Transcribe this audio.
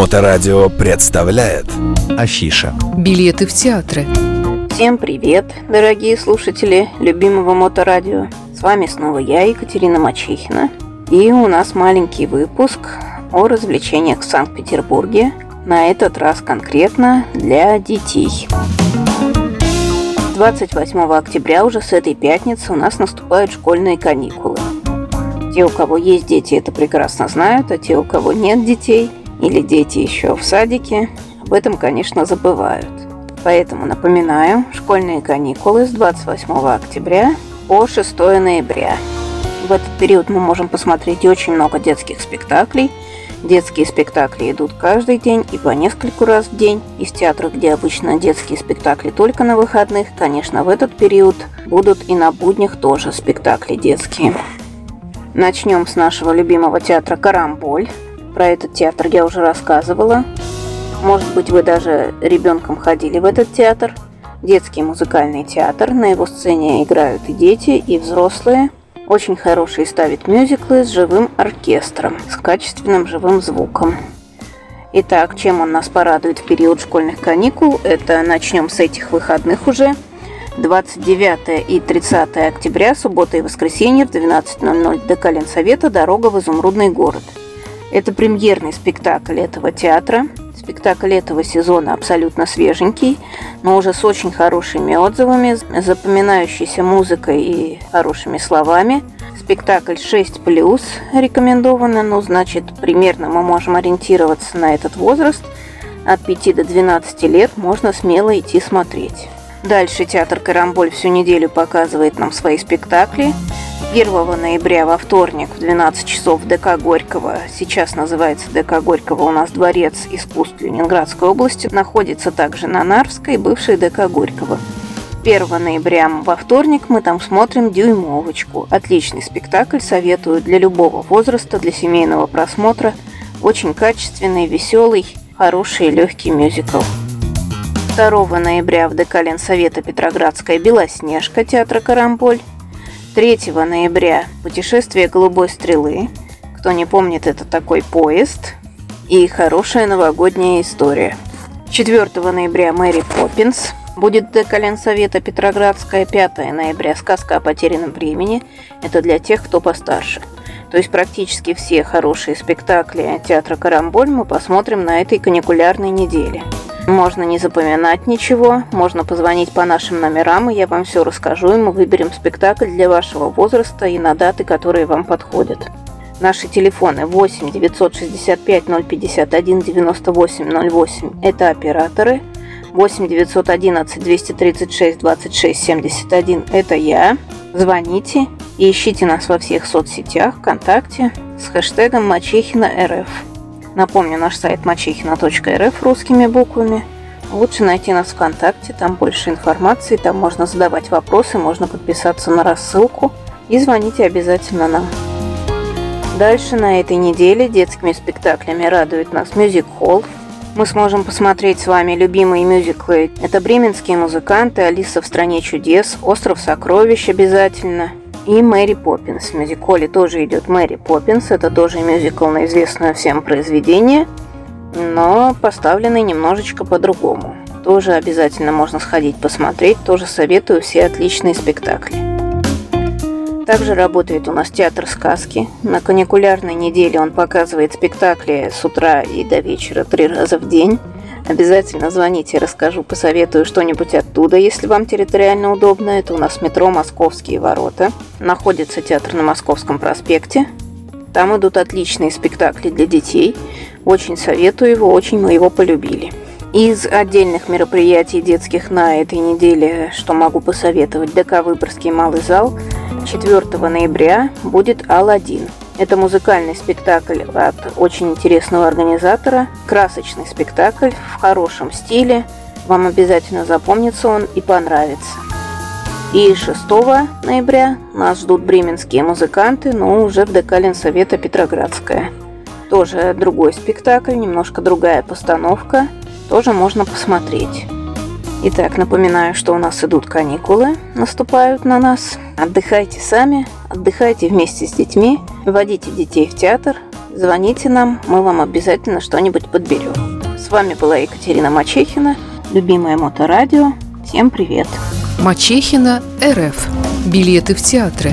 Моторадио представляет Афиша Билеты в театры Всем привет, дорогие слушатели любимого Моторадио. С вами снова я, Екатерина Мачехина. И у нас маленький выпуск о развлечениях в Санкт-Петербурге. На этот раз конкретно для детей. 28 октября уже с этой пятницы у нас наступают школьные каникулы. Те, у кого есть дети, это прекрасно знают, а те, у кого нет детей или дети еще в садике, об этом, конечно, забывают. Поэтому напоминаю, школьные каникулы с 28 октября по 6 ноября. В этот период мы можем посмотреть очень много детских спектаклей. Детские спектакли идут каждый день и по нескольку раз в день. И в где обычно детские спектакли только на выходных, конечно, в этот период будут и на буднях тоже спектакли детские. Начнем с нашего любимого театра «Карамболь». Про этот театр я уже рассказывала. Может быть, вы даже ребенком ходили в этот театр. Детский музыкальный театр. На его сцене играют и дети, и взрослые. Очень хороший ставит мюзиклы с живым оркестром, с качественным живым звуком. Итак, чем он нас порадует в период школьных каникул? Это начнем с этих выходных уже. 29 и 30 октября, суббота и воскресенье в 12.00 ДК Ленсовета «Дорога в изумрудный город». Это премьерный спектакль этого театра. Спектакль этого сезона абсолютно свеженький, но уже с очень хорошими отзывами, запоминающейся музыкой и хорошими словами. Спектакль 6+, рекомендовано, ну, значит, примерно мы можем ориентироваться на этот возраст. От 5 до 12 лет можно смело идти смотреть. Дальше театр «Карамболь» всю неделю показывает нам свои спектакли. 1 ноября во вторник в 12 часов ДК Горького, сейчас называется ДК Горького, у нас Дворец искусств Ленинградской области, находится также на Нарвской, бывшей ДК Горького. 1 ноября во вторник мы там смотрим «Дюймовочку». Отличный спектакль, советую для любого возраста, для семейного просмотра. Очень качественный, веселый, хороший и легкий мюзикл. 2 ноября в ДК Ленсовета Петроградская «Белоснежка» театра «Карамболь». 3 ноября «Путешествие голубой стрелы». Кто не помнит, это такой поезд. И хорошая новогодняя история. 4 ноября «Мэри Поппинс». Будет ДК Ленсовета Петроградская. 5 ноября «Сказка о потерянном времени». Это для тех, кто постарше. То есть практически все хорошие спектакли театра «Карамболь» мы посмотрим на этой каникулярной неделе. Можно не запоминать ничего, можно позвонить по нашим номерам, и я вам все расскажу, и мы выберем спектакль для вашего возраста и на даты, которые вам подходят. Наши телефоны 8 965 051 98 08 – это операторы. 8 911 236 26 71 – это я. Звоните и ищите нас во всех соцсетях, ВКонтакте с хэштегом Мачехина РФ. Напомню, наш сайт мачехина.рф русскими буквами. Лучше найти нас ВКонтакте, там больше информации, там можно задавать вопросы, можно подписаться на рассылку и звоните обязательно нам. Дальше на этой неделе детскими спектаклями радует нас Hall. Мы сможем посмотреть с вами любимые мюзиклы. Это «Бременские музыканты», «Алиса в стране чудес», «Остров сокровищ» обязательно – и Мэри Поппинс. В мюзикле тоже идет Мэри Поппинс. Это тоже мюзикл на известное всем произведение, но поставленный немножечко по-другому. Тоже обязательно можно сходить посмотреть. Тоже советую все отличные спектакли. Также работает у нас театр сказки. На каникулярной неделе он показывает спектакли с утра и до вечера три раза в день. Обязательно звоните, расскажу, посоветую что-нибудь оттуда, если вам территориально удобно. Это у нас метро «Московские ворота». Находится театр на Московском проспекте. Там идут отличные спектакли для детей. Очень советую его, очень мы его полюбили. Из отдельных мероприятий детских на этой неделе, что могу посоветовать, ДК «Выборгский малый зал» 4 ноября будет «Алладин». Это музыкальный спектакль от очень интересного организатора. Красочный спектакль в хорошем стиле. Вам обязательно запомнится он и понравится. И 6 ноября нас ждут бременские музыканты, но уже в ДК Ленсовета Петроградская. Тоже другой спектакль, немножко другая постановка. Тоже можно посмотреть. Итак, напоминаю, что у нас идут каникулы, наступают на нас. Отдыхайте сами, отдыхайте вместе с детьми, водите детей в театр, Звоните нам, мы вам обязательно что-нибудь подберем. С вами была Екатерина Мачехина, любимое моторадио. Всем привет! Мачехина РФ. Билеты в театры.